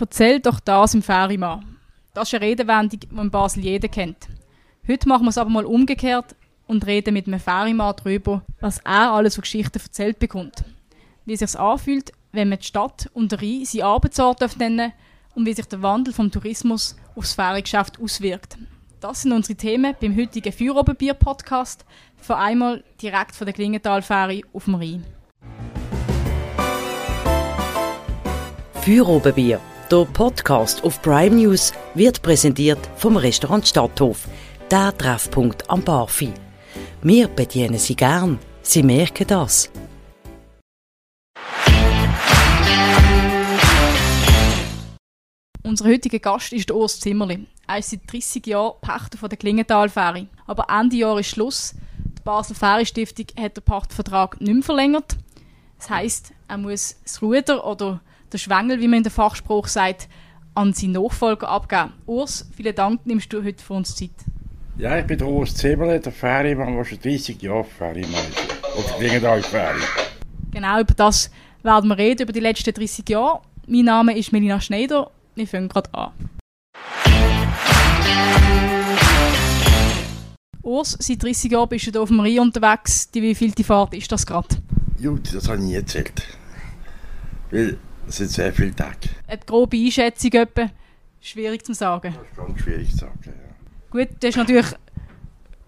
Erzähl doch das im Ferienmann. Das ist eine Redewendung, die in Basel jeder kennt. Heute machen wir es aber mal umgekehrt und reden mit einem Ferienmann darüber, was er alles für Geschichten erzählt bekommt. Wie es sich anfühlt, wenn man die Stadt und der Rhein seinen Arbeitsort nennen und wie sich der Wandel vom Tourismus aufs Feriengeschäft auswirkt. Das sind unsere Themen beim heutigen Feuerobenbier-Podcast, für einmal direkt von der Klingenthal-Ferie auf dem Rhein. Feuerobenbier, der Podcast auf Prime News, wird präsentiert vom Restaurant Stadthof, der Treffpunkt am Barfi. Wir bedienen Sie gern, Sie merken das. Unser heutiger Gast ist Urs Zimmerli. Er ist seit 30 Jahren Pächter der Klingenthal-Fähre. Aber Ende Jahr ist Schluss. Die Basel Fähre Stiftung hat den Pachtvertrag nicht mehr verlängert. Das heisst, er muss das Ruder oder der Schwengel, wie man in der Fachspruch sagt, an seinen Nachfolger abgeben. Urs, vielen Dank, nimmst du heute für uns Zeit. Ja, ich bin der Urs Zimmerli, der Fährimann, der schon 30 Jahre Fährimann ist. Auf der Klingenthal-Fähre. Genau, über das werden wir reden, über die letzten 30 Jahre. Mein Name ist Melina Schneider wir fangen gerade an. Urs, seit 30 Jahren bist du hier auf dem Rhein unterwegs. Die wievielte Fahrt ist das gerade? Gut, das habe ich nie erzählt. Weil es sind sehr viele Tage. Eine grobe Einschätzung etwa. Schwierig zu sagen. Das ist ganz schwierig zu sagen, ja. Gut, du hast natürlich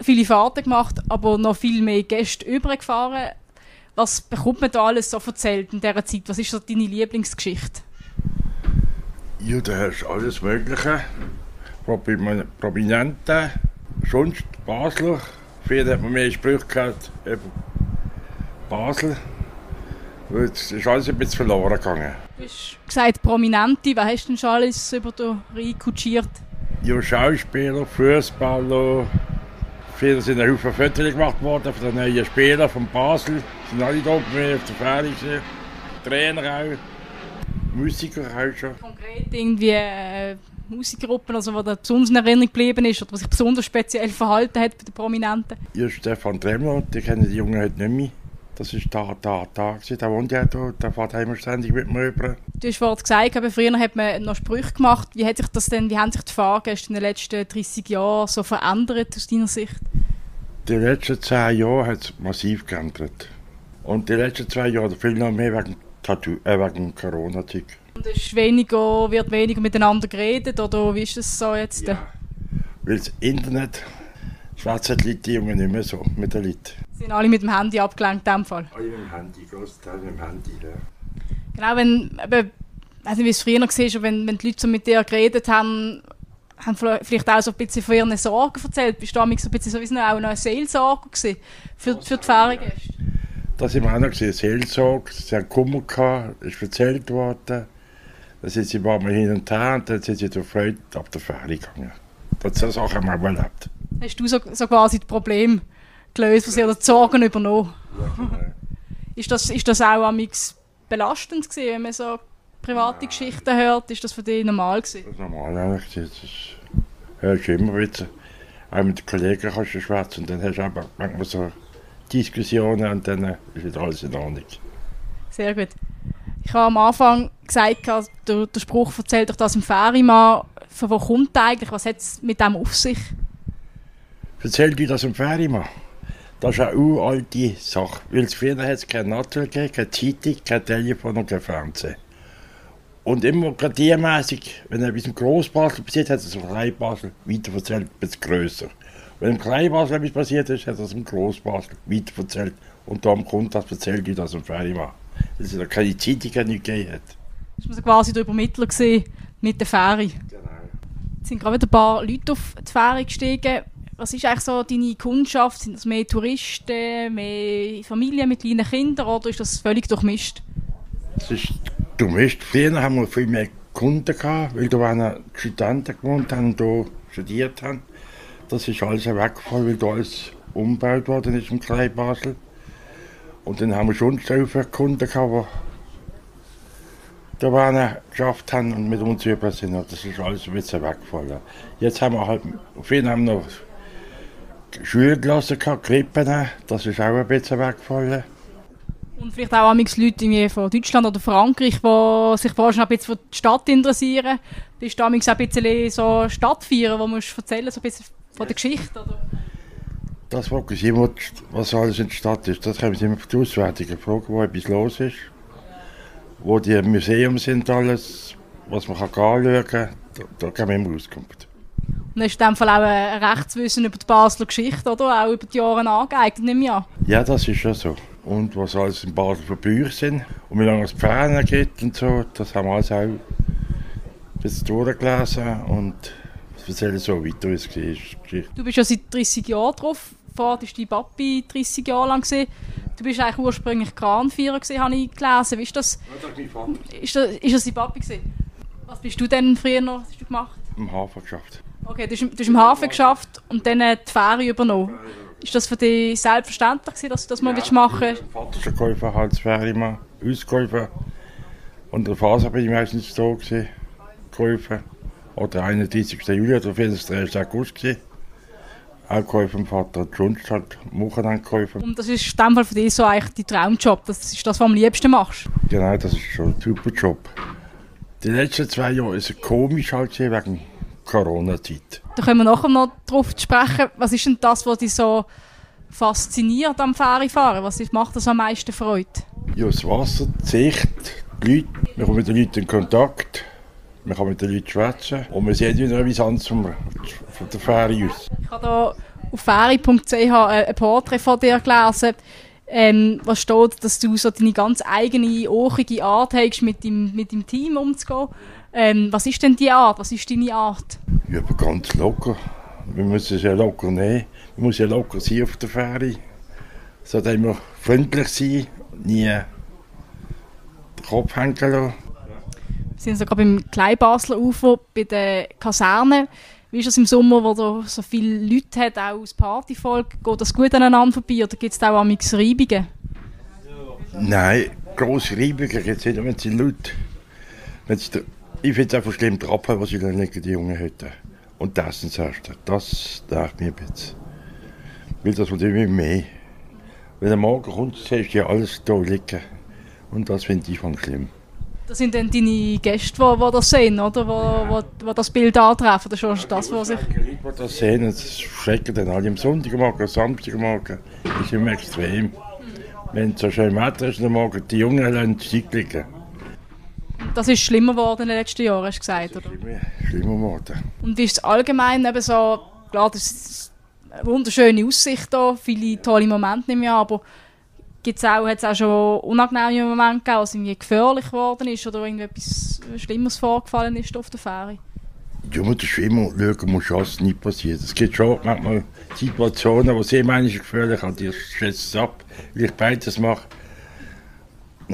viele Fahrten gemacht, aber noch viel mehr Gäste übergefahren. Was bekommt man da alles so erzählt in dieser Zeit? Was ist so deine Lieblingsgeschichte? Ja, da hast du alles Mögliche. Prominente, sonst Basler. Früher hat man mehr Sprüche gehabt über Basel. Es ist alles ein bisschen verloren gegangen. Du hast gesagt Prominente. Wer hast du denn schon alles über den Rhein kutschiert? Ja, Schauspieler, Fußballer. Früher sind ein Haufen Fotos gemacht worden von den neuen Spielern von Basel. sind alle da oben auf der Fähre. Trainer auch. Musiker auch schon. Konkret irgendwie äh, Musikgruppen, also wo der besonders in Erinnerung geblieben ist oder was sich besonders speziell verhalten hat bei den Prominenten? Ja, Stefan Tremler, die kennen die Jungen heute nicht mehr. Das ist da, da, da. Der wohnt ja da, der fährt immer ständig mit mir rüber. Du hast vorhin gesagt, aber früher hat man noch Sprüche gemacht. Wie hat sich das denn, wie haben sich die Fahrgäste in den letzten 30 Jahren so verändert aus deiner Sicht? Die letzten 10 Jahre hat es massiv geändert. Und die letzten zwei Jahre viel noch mehr wegen Tattoo, äh, wegen Corona-Zeug. Und es weniger, wird weniger miteinander geredet, oder wie ist es so jetzt? Ja. Weil das Internet schwätzen die Leute die Jungen nicht mehr so mit den Leuten. Sind alle mit dem Handy abgelenkt in dem Fall? Alle mit dem Handy, Großteil mit dem Handy, ja. Genau, wenn, eben, ich weiß nicht, wie es früher war, wenn, wenn die Leute so mit dir geredet haben, haben vielleicht auch so ein bisschen von ihren Sorgen erzählt. Bist du so ein bisschen so wie auch noch eine Seelsorge für, für die Feriengäste? Das haben wir auch noch gesehen, Seelsorge. Sie haben Kummer gehabt, ist erzählt worden. Dann sind sie ein paar Mal hin und her und dann sind sie durch Freude ab der Fähre gegangen. Das ist auch einmal erlebt. Hast du so, so quasi das Problem gelöst, was oder die Sorgen übernommen? Ja, genau. ist, das, ist das auch amix belastend gewesen, wenn man so private ja. Geschichten hört? Ist das für dich normal gewesen? Das ist normal eigentlich. Das hörst du immer wieder. Auch mit den Kollegen kannst du schwätzen und dann hast du aber manchmal so Diskussionen und dann ist wieder alles in Ordnung. Sehr gut. Ich habe am Anfang gesagt, der, der Spruch erzählt doch das im Ferienmann. Von wo kommt der eigentlich? Was hat es mit dem auf sich? Erzählt dir das im Ferienmann? Das ist eine uralte Sache. Weil früher hat es kein Natur gegeben, keine Zeitung, kein Telefon und kein Fernsehen. Und immer gradiermäßig, wenn etwas im Grossbasel passiert, hat es im Kleinbasel weiter erzählt, ein bisschen grösser. Wenn im Kleinbasel etwas passiert ist, hat er es im Grossbasel weiterverzählt. Und darum kommt das, erzählt ich das im Ferienmann. Weil es da keine Zeitung nicht gegeben hat. Das war quasi der Übermittler mit der Fähre. Genau. Es sind gerade ein paar Leute auf die Fähre gestiegen. Was ist eigentlich so deine Kundschaft? Sind das mehr Touristen, mehr Familien mit kleinen Kindern oder ist das völlig durchmischt? Es ist durchmischt. Früher haben wir viel mehr Kunden gehabt, weil da waren Studenten gewohnt haben und hier studiert haben. Das ist alles weggefallen, weil da alles umgebaut worden ist im Kleinbasel. Und dann haben wir schon so viele Kunden gehabt, die da waren, geschafft haben und mit uns über sind. Das ist alles ein bisschen weggefallen. Jetzt haben wir halt, viele haben noch Schule gelassen, Krippen, das ist auch ein bisschen weggefallen. Und vielleicht auch amigs Leute irgendwie von Deutschland oder Frankreich, die sich vorher schon ein bisschen für die Stadt interessieren. Du amigs auch ein bisschen so Stadtfeiern, wo musst du erzählen, so ein bisschen von der Geschichte, oder? Das fragen sie immer, was alles in der Stadt ist. Das können sie immer für die Auswärtigen fragen, wo etwas los ist. Wo die Museum sind, alles, was man kann anschauen kann. Da, da geben wir immer Auskunft. Und hast du in dem Fall auch ein Rechtswissen über die Basler Geschichte, oder? Auch über die Jahre angeeignet, nehme ich an. Ja, das ist ja so. Und was alles in Basel für Bücher sind und wie lange es Ferien gibt und so, das haben wir alles auch ein bisschen durchgelesen und erzählen so weiter, wie es war. Du bist ja seit 30 Jahren drauf. Vorher war dein Papi 30 Jahre lang. Gewesen. Du bist eigentlich ursprünglich Kranvierer, habe ich gelesen. Wie ist das? Ja, das ist mein Vater. Ist das, ist das dein Papi? Gewesen? Was bist du denn früher noch was hast du gemacht? Im Hafen geschafft. Okay, du hast, du hast im Hafen geschafft und dann die Fähre übernommen. Ist das für dich selbstverständlich, gewesen, dass du das mal ja, machen willst? Mein Vater ein Käufer, halt Fähre ausgeholfen. Und der Phase bin ich meistens da gewesen, geholfen. Oder 31. Juli oder 1. August gewesen. Auch geholfen, Vater hat sonst halt Wochen geholfen. Und das ist in dem Fall für dich so eigentlich dein Traumjob? Das ist das, was du am liebsten machst? Genau, das ist schon ein super Job. Die letzten zwei Jahre ist es komisch halt wegen Corona-Zeit. Da können wir nachher noch darauf sprechen. Was ist denn das, was dich so fasziniert am Fährifahren? Was macht das am meisten Freude? Ja, das Wasser, die Sicht, die Leute. Man kommt mit den Leuten in Kontakt. Man kann mit den Leuten schwätzen. Und man sieht wieder etwas anderes von der Fähre aus. Ich habe hier auf fähri.ch ein Porträt von dir gelesen. Ähm, was steht, dass du so deine ganz eigene, ochige Art hast, mit deinem, mit deinem Team umzugehen. Ähm, was ist denn die Art? Was ist deine Art? Ja, aber ganz locker. Wir müssen es ja locker nehmen. Man muss ja locker sein auf der Fähre. So immer freundlich sein, nie den Kopf hängen lassen. Wir sind sogar beim Kleinbasler Ufer, bei der Kaserne. Wie ist es im Sommer, wo da so viele Leute hat, auch aus Partyvolk? Geht das gut aneinander vorbei oder gibt es da auch amix Reibungen? Nein, grosse Reibungen gibt es nicht, wenn sie laut... Wenn sie ich finde es einfach schlimm, die Abfall, was sie da liegen, die Jungen heute. Und das sind das Erste. Das darf mir ein bisschen. Weil das wird immer mehr. Wenn der Morgen kommt, siehst du ja alles da liegen. Und das finde ich von schlimm. Das sind dann deine Gäste, die, die das sehen, oder? Wo, wo, wo das Bild antreffen. Das ist das, was sich... Die Leute, die das sehen, das schrecken dann alle am Sonntagmorgen, am Samstagmorgen. Das ist immer extrem. Wenn es so schön Wetter ist, dann morgen die Jungen die liegen. Das ist schlimmer geworden in den letzten Jahren, hast du gesagt, oder? Schlimmer, schlimmer geworden. Und ist es allgemein eben so, klar, das ist eine wunderschöne Aussicht hier, viele tolle Momente im Jahr, aber gibt's auch, hat es auch schon unangenehme Momente gegeben, was irgendwie gefährlich geworden ist oder irgendetwas Schlimmes vorgefallen ist auf der Fähre? Ja, man muss immer schauen, muss was nicht passiert. Es gibt schon manchmal Situationen, wo sehr manchmal gefährlich sind, die schätze es ab, weil ich beides mache.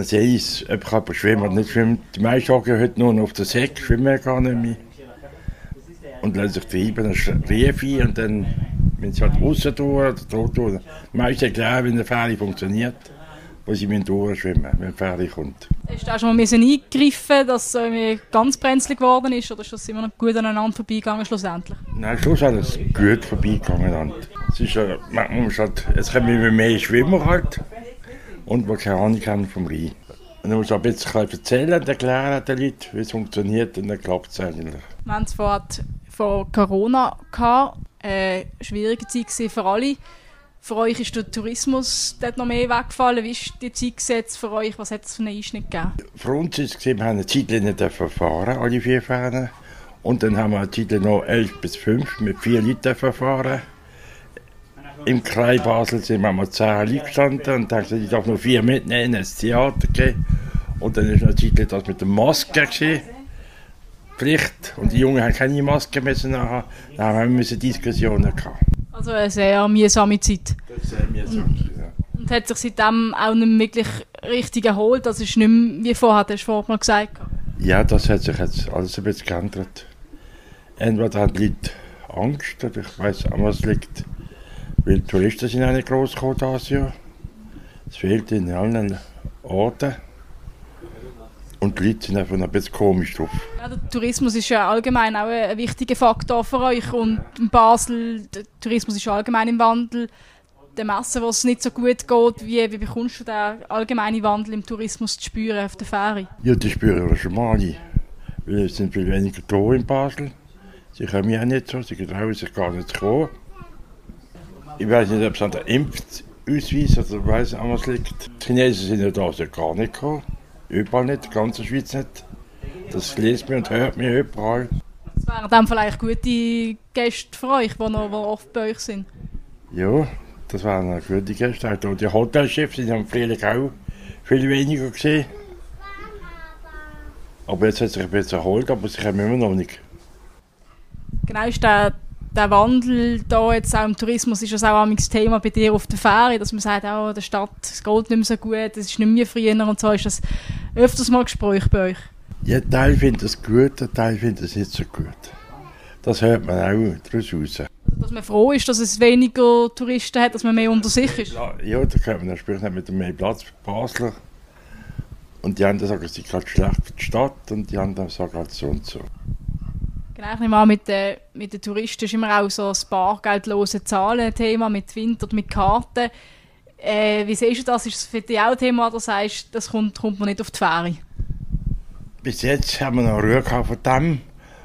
Ich es, ob ich aber schwimmen nicht schwimmen. Die meisten gehen heute nur noch auf den Säck, schwimmen gar nicht mehr. Und lassen sich treiben, dann rief und dann, wenn sie halt raus tun oder dort tun, die meisten erklären, wie eine Fähre funktioniert, wo sie müssen durchschwimmen, wenn die Fähre kommt. Hast du auch schon mal eingegriffen, dass es ganz brenzlig geworden ist oder ist das immer noch gut aneinander vorbeigegangen schlussendlich? Nein, schlussendlich ist es gut vorbeigegangen. Es ist ja, manchmal halt, es kommen immer mehr Schwimmer halt und die keine Ahnung haben vom Rhein. Und musst du ein bisschen erzählen und erklären den Leuten, wie es funktioniert und dann klappt es eigentlich. Wir haben es vor, vor Corona gehabt, eine schwierige Zeit für alle. Für euch ist der Tourismus dort noch mehr weggefallen. Wie ist die Zeit gesetzt für euch? Was hat es für einen Einschnitt gegeben? Für uns ist es, wir haben eine Zeit nicht fahren, alle vier Fähren. Und dann haben wir eine Zeit noch elf bis fünf mit vier Leuten fahren. Im Kreis Basel sind wir mal zehn Leute gestanden und dann ich darf nur vier mitnehmen ins Theater gehen. Und dann ist natürlich das mit der Maske gewesen. Pflicht. Und die Jungen haben keine Maske müssen nachher. Dann haben wir Diskussionen gehabt. Also eine sehr mühsame Zeit. Das ist sehr mühsam, ja. Und hat sich seitdem auch nicht wirklich richtig erholt? Das ist nicht mehr wie vorher, hast du vorhin mal gesagt. Ja, das hat sich jetzt alles ein bisschen geändert. Entweder haben die Leute Angst, oder ich weiß an was liegt. Weil die Touristen sind auch nicht groß gekommen dieses Jahr. Es fehlt in allen Orten. Und die Leute sind einfach ein bisschen komisch drauf. Ja, der Tourismus ist ja allgemein auch ein wichtiger Faktor für euch. Und in Basel, der Tourismus ist allgemein im Wandel. den Messen, wo es nicht so gut geht, wie, wie bekommst du den allgemeinen Wandel im Tourismus zu spüren auf der Fähre? Ja, das spüren wir schon mal alle. Weil es sind viel weniger da in Basel. Sie kommen ja nicht so, sie getrauen sich gar nicht zu kommen. Ich weiß nicht, ob es an der Impfausweis oder weiss an was liegt. Die Chinesen sind ja da, sie gar nicht gekommen. Überall nicht, die ganze Schweiz nicht. Das liest man und hört man überall. Das wären dann vielleicht gute Gäste für euch, die noch oft bei euch sind. Ja, das waren eine gute Gäste. Auch die Hotelchefs sind am Frühling auch viel weniger gesehen. Aber jetzt hat sich ein bisschen erholt, aber sie kommen immer noch nicht. Genau, ist der, der Wandel da jetzt auch im Tourismus ist das auch das Thema bei dir auf der Fähre, dass man sagt, oh, der Stadt es geht nicht mehr so gut, es ist nicht mehr früher und so. Ist das öfters mal Gespräch bei euch? Ja, Teil findet es gut, der Teil findet es nicht so gut. Das hört man auch daraus raus. Also, dass man froh ist, dass es weniger Touristen hat, dass man mehr unter sich ist? Ja, da kommt man dann mit mehr Platz für Basler. Und die anderen sagen, es ist gerade schlecht für die Stadt und die anderen sagen halt so und so. Genau, ich nehme an, mit den, mit den Touristen ist immer auch so das bargeldlose Zahlen-Thema mit Wind oder mit Karten. Äh, wie siehst du das? Ist das für dich auch ein Thema, oder sagst das kommt, kommt man nicht auf die Fähre? Bis jetzt haben wir noch Ruhe von dem,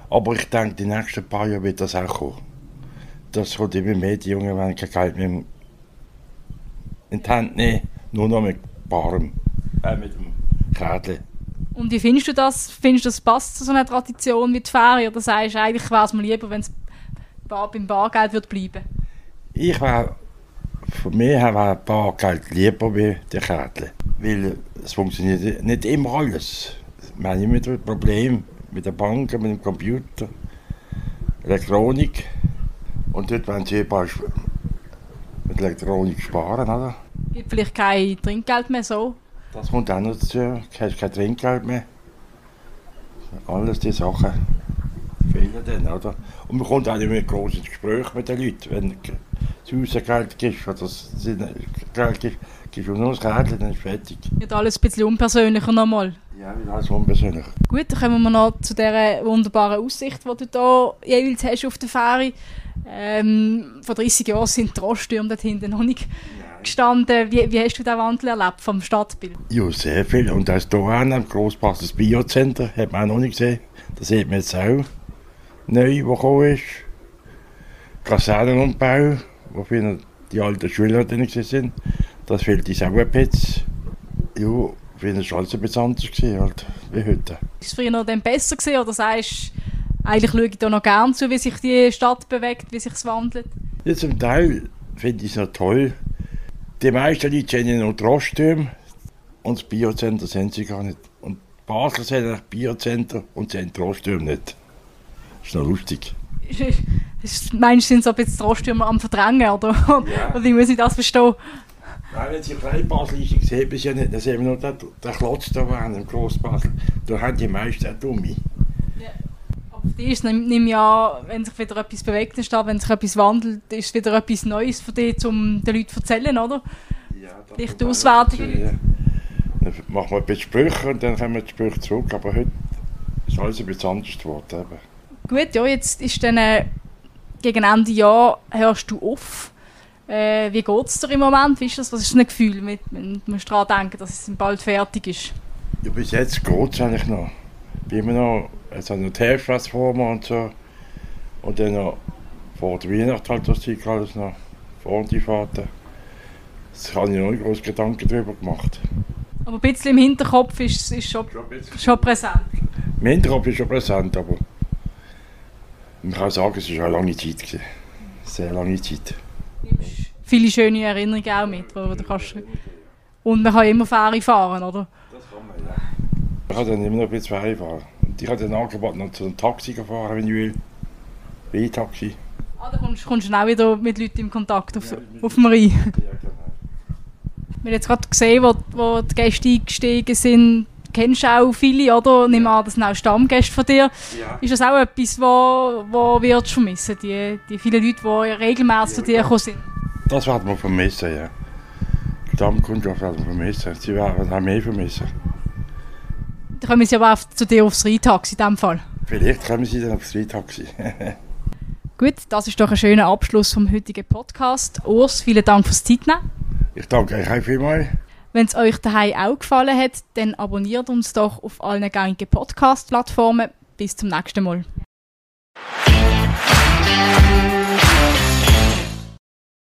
aber ich denke, die nächsten paar Jahre wird das auch kommen. Das kommt immer mehr, die Jungen werden kein Geld mehr in die Hand nehmen, nur noch mit Barem, äh, mit dem Krädchen. Und wie findest du das? Findest du, das passt zu so einer Tradition wie die Ferien? Oder sagst du, eigentlich wäre es mir lieber, wenn es beim Bargeld würde bleiben Ich wäre, von mir her wäre Bargeld lieber wie die Kärtchen. Weil es funktioniert nicht immer alles. Wir haben immer ein Problem mit den Banken, mit dem Computer, Elektronik. Und dort wollen sie überall mit Elektronik sparen, oder? Gibt vielleicht kein Trinkgeld mehr so? Das kommt auch noch dazu. Du hast kein Trinkgeld mehr. Alles diese Sachen fehlen dann, oder? Und man kommt auch nicht mehr groß ins Gespräch mit den Leuten. Wenn du zu Hause Geld gibst, oder das Geld gibst, gibst du nur das Kärtchen, dann ist fertig. Wird alles ein bisschen unpersönlicher nochmal? Ja, wird alles unpersönlich. Gut, dann kommen wir noch zu dieser wunderbaren Aussicht, die du hier jeweils hast auf der Fähre. Ähm, vor 30 Jahren sind die Roststürme dort hinten noch nicht gestanden. Wie, wie hast du den Wandel erlebt vom Stadtbild? Ja, sehr viel. Und das hier am Grossbasses Biocenter, hat man auch noch nicht gesehen. Das sieht man jetzt auch neu, wo gekommen ist. Kasernenumbau, wo viele die alten Schüler drin sind. Das fehlt uns auch ein bisschen. Ja, früher war es alles ein bisschen anders gewesen, halt, wie heute. Ist es früher noch besser gewesen, oder sagst du, eigentlich schaue ich da noch gerne zu, wie sich die Stadt bewegt, wie sich es wandelt? Ja, zum Teil finde ich es noch toll, die meisten Leute kennen nur Trostüm und das Biocenter sind sie gar nicht. Und Basel sind ein Biocenter und sie haben Trostüm nicht. Das ist noch lustig. Meinst du, sind so ein bisschen Trostümer am Verdrängen, oder? Ja. Oder wie muss ich das verstehen? Nein, wenn Sie klein Basel ist, sehen Sie ja nicht. Dann sehen wir nur den, den Klotz da waren, im Grossbasel. Da haben die meisten auch Dumme. Ja. Dich ist nicht an, wenn sich wieder etwas bewegt, wenn sich etwas wandelt, ist es wieder etwas Neues für dich, um den Leuten zu erzählen, oder? Ja, das Vielleicht die. Ja. Dann machen wir ein bisschen Sprüche und dann kommen wir die Sprüche zurück. Aber heute ist alles ein bisschen anders geworden. Gut, ja, jetzt ist dann äh, gegen Ende Jahr hörst du auf. Äh, wie geht es dir im Moment? Wie ist das? Was ist ein Gefühl, mit, wenn du daran denken, dass es bald fertig ist? Ja, bis jetzt geht es eigentlich noch. Ich bin immer noch, Hälfte vor mir und so. Und dann noch vor der Weihnacht halt das Zeug alles noch vor die Vater. Das habe ich noch nicht groß Gedanken darüber gemacht. Aber ein bisschen im Hinterkopf ist es schon, schon, schon präsent. Im Hinterkopf ist schon präsent, aber man kann sagen, es war eine lange Zeit. Gewesen. Sehr lange Zeit. Viele schöne Erinnerungen auch mit, wo du kannst... Und man kann immer Fähre fahren, oder? Das kann man, ja. Ich kann dann immer noch ein bisschen Fähre fahren. Und ich habe dann angeboten, noch zu einem Taxi fahren, wenn ich will. Wie Taxi. Ah, da kommst, kommst du auch wieder mit Leuten in Kontakt auf, ja, auf dem Rhein. Ja, genau. Wir haben jetzt gerade gesehen, wo, wo die Gäste eingestiegen sind, kennst du auch viele, oder? Nimm an, das sind auch Stammgäste von dir. Ja. Ist das auch etwas, wo, wo wirst du vermissen, die, die vielen Leute, die regelmäßig ja, zu dir gekommen sind? Das werden wir vermissen, ja. Die Stammkundschaft werden wir vermissen. Sie werden auch mehr vermissen. Kommen sie aber auch zu dir aufs Reitax in diesem Fall. Vielleicht kommen sie dann aufs Reitaxi. Gut, das ist doch ein schöner Abschluss vom heutigen Podcast. Urs, vielen Dank fürs Zeitnehmen. Ich danke euch auch vielmals. Wenn es euch daheim auch gefallen hat, dann abonniert uns doch auf allen gängigen Podcast-Plattformen. Bis zum nächsten Mal.